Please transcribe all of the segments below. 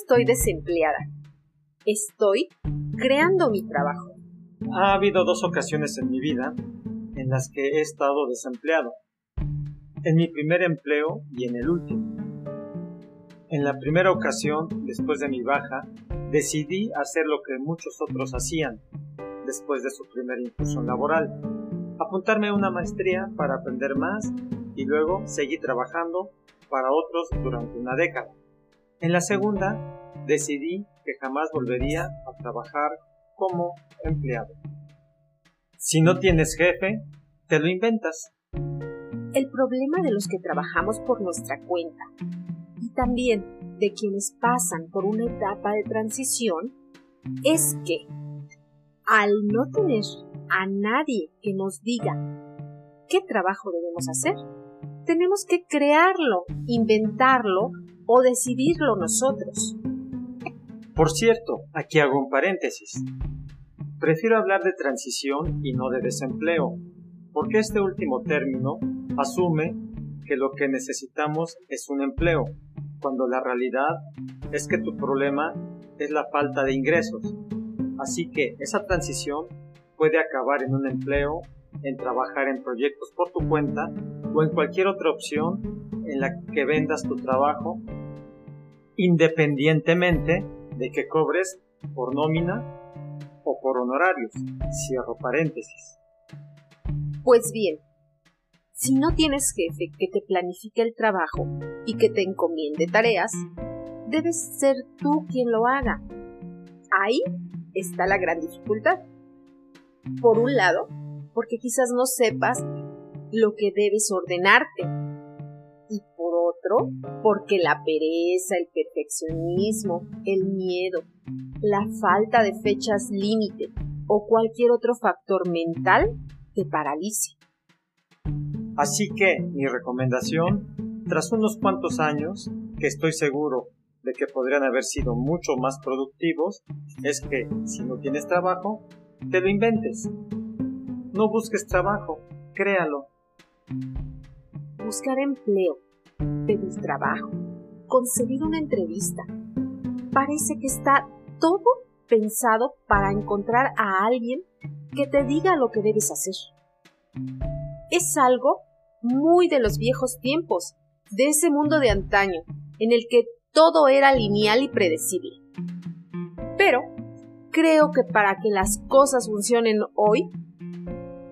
estoy desempleada. Estoy creando mi trabajo. Ha habido dos ocasiones en mi vida en las que he estado desempleado. En mi primer empleo y en el último. En la primera ocasión, después de mi baja, decidí hacer lo que muchos otros hacían después de su primera incursión laboral. Apuntarme a una maestría para aprender más y luego seguir trabajando para otros durante una década. En la segunda, decidí que jamás volvería a trabajar como empleado. Si no tienes jefe, te lo inventas. El problema de los que trabajamos por nuestra cuenta y también de quienes pasan por una etapa de transición es que al no tener a nadie que nos diga qué trabajo debemos hacer, tenemos que crearlo, inventarlo o decidirlo nosotros. Por cierto, aquí hago un paréntesis. Prefiero hablar de transición y no de desempleo, porque este último término asume que lo que necesitamos es un empleo, cuando la realidad es que tu problema es la falta de ingresos. Así que esa transición puede acabar en un empleo, en trabajar en proyectos por tu cuenta o en cualquier otra opción en la que vendas tu trabajo independientemente de que cobres por nómina o por honorarios. Cierro paréntesis. Pues bien, si no tienes jefe que te planifique el trabajo y que te encomiende tareas, debes ser tú quien lo haga. Ahí está la gran dificultad. Por un lado, porque quizás no sepas lo que debes ordenarte otro porque la pereza, el perfeccionismo, el miedo, la falta de fechas límite o cualquier otro factor mental te paralice. Así que mi recomendación, tras unos cuantos años, que estoy seguro de que podrían haber sido mucho más productivos, es que si no tienes trabajo, te lo inventes. No busques trabajo, créalo. Buscar empleo pedir trabajo, conseguir una entrevista. Parece que está todo pensado para encontrar a alguien que te diga lo que debes hacer. Es algo muy de los viejos tiempos, de ese mundo de antaño, en el que todo era lineal y predecible. Pero creo que para que las cosas funcionen hoy,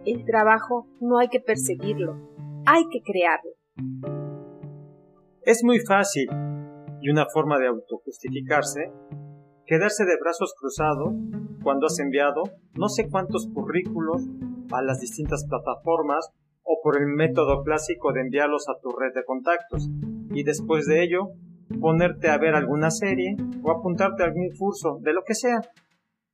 el trabajo no hay que perseguirlo, hay que crearlo. Es muy fácil, y una forma de autojustificarse, quedarse de brazos cruzados cuando has enviado no sé cuántos currículos a las distintas plataformas o por el método clásico de enviarlos a tu red de contactos y después de ello ponerte a ver alguna serie o apuntarte a algún curso de lo que sea.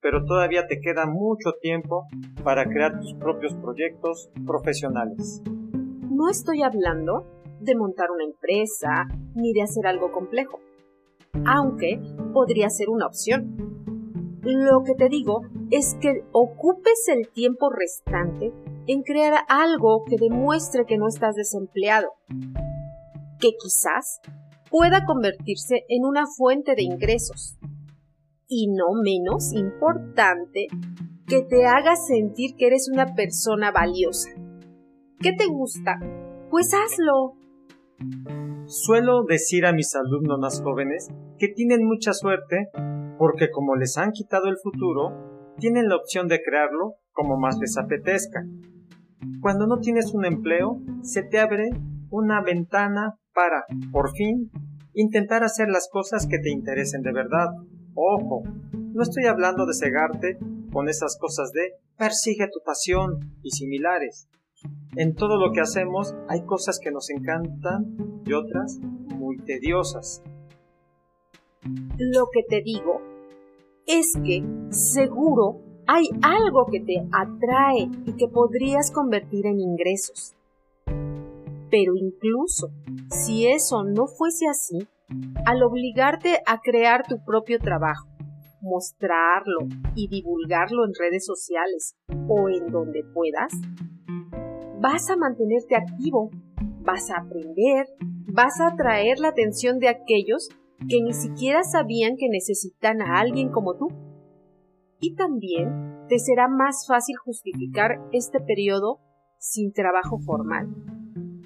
Pero todavía te queda mucho tiempo para crear tus propios proyectos profesionales. No estoy hablando de montar una empresa ni de hacer algo complejo, aunque podría ser una opción. Lo que te digo es que ocupes el tiempo restante en crear algo que demuestre que no estás desempleado, que quizás pueda convertirse en una fuente de ingresos. Y no menos importante, que te haga sentir que eres una persona valiosa. ¿Qué te gusta? Pues hazlo. Suelo decir a mis alumnos más jóvenes que tienen mucha suerte porque como les han quitado el futuro, tienen la opción de crearlo como más les apetezca. Cuando no tienes un empleo, se te abre una ventana para, por fin, intentar hacer las cosas que te interesen de verdad. Ojo, no estoy hablando de cegarte con esas cosas de persigue tu pasión y similares. En todo lo que hacemos hay cosas que nos encantan y otras muy tediosas. Lo que te digo es que seguro hay algo que te atrae y que podrías convertir en ingresos. Pero incluso si eso no fuese así, al obligarte a crear tu propio trabajo, mostrarlo y divulgarlo en redes sociales o en donde puedas, vas a mantenerte activo, vas a aprender, vas a atraer la atención de aquellos que ni siquiera sabían que necesitan a alguien como tú. Y también te será más fácil justificar este periodo sin trabajo formal,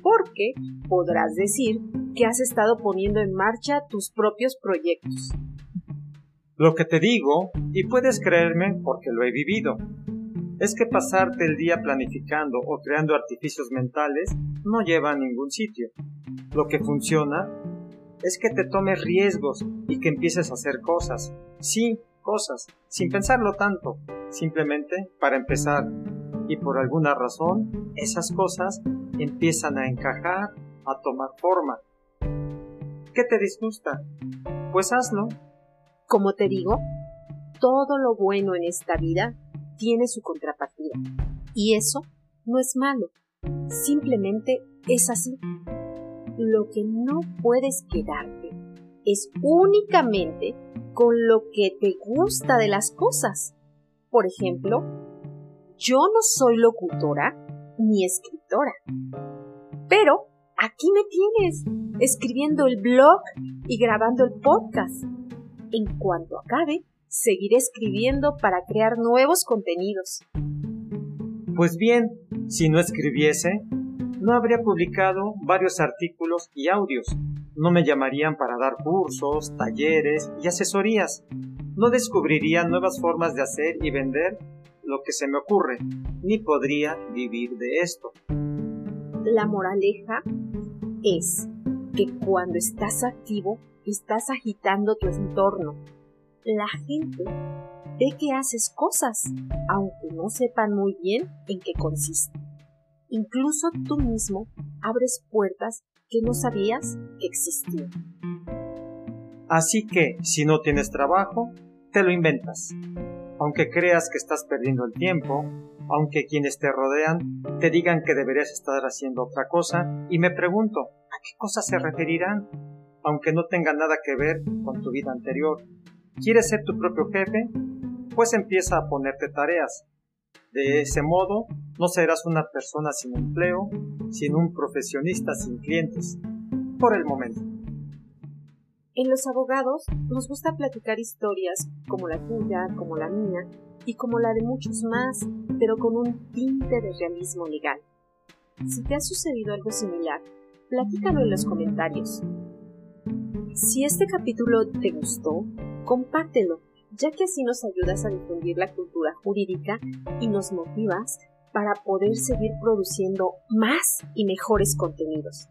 porque podrás decir que has estado poniendo en marcha tus propios proyectos. Lo que te digo, y puedes creerme porque lo he vivido, es que pasarte el día planificando o creando artificios mentales no lleva a ningún sitio. Lo que funciona es que te tomes riesgos y que empieces a hacer cosas. Sí, cosas, sin pensarlo tanto, simplemente para empezar. Y por alguna razón, esas cosas empiezan a encajar, a tomar forma. ¿Qué te disgusta? Pues hazlo. Como te digo, todo lo bueno en esta vida tiene su contrapartida. Y eso no es malo, simplemente es así. Lo que no puedes quedarte es únicamente con lo que te gusta de las cosas. Por ejemplo, yo no soy locutora ni escritora, pero aquí me tienes escribiendo el blog y grabando el podcast. En cuanto acabe, seguiré escribiendo para crear nuevos contenidos. Pues bien, si no escribiese, no habría publicado varios artículos y audios. No me llamarían para dar cursos, talleres y asesorías. No descubriría nuevas formas de hacer y vender lo que se me ocurre, ni podría vivir de esto. La moraleja es que cuando estás activo, estás agitando tu entorno, la gente ve que haces cosas, aunque no sepan muy bien en qué consiste. Incluso tú mismo abres puertas que no sabías que existían. Así que, si no tienes trabajo, te lo inventas. Aunque creas que estás perdiendo el tiempo, aunque quienes te rodean te digan que deberías estar haciendo otra cosa, y me pregunto, ¿a qué cosas se referirán? Aunque no tenga nada que ver con tu vida anterior, ¿Quieres ser tu propio jefe? Pues empieza a ponerte tareas. De ese modo, no serás una persona sin empleo, sino un profesionista sin clientes. Por el momento. En los abogados nos gusta platicar historias como la tuya, como la mía y como la de muchos más, pero con un tinte de realismo legal. Si te ha sucedido algo similar, platícalo en los comentarios. Si este capítulo te gustó, compártelo, ya que así nos ayudas a difundir la cultura jurídica y nos motivas para poder seguir produciendo más y mejores contenidos.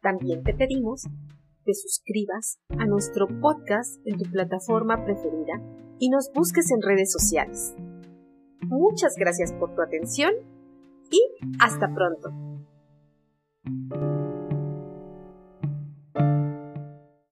También te pedimos te suscribas a nuestro podcast en tu plataforma preferida y nos busques en redes sociales. Muchas gracias por tu atención y hasta pronto.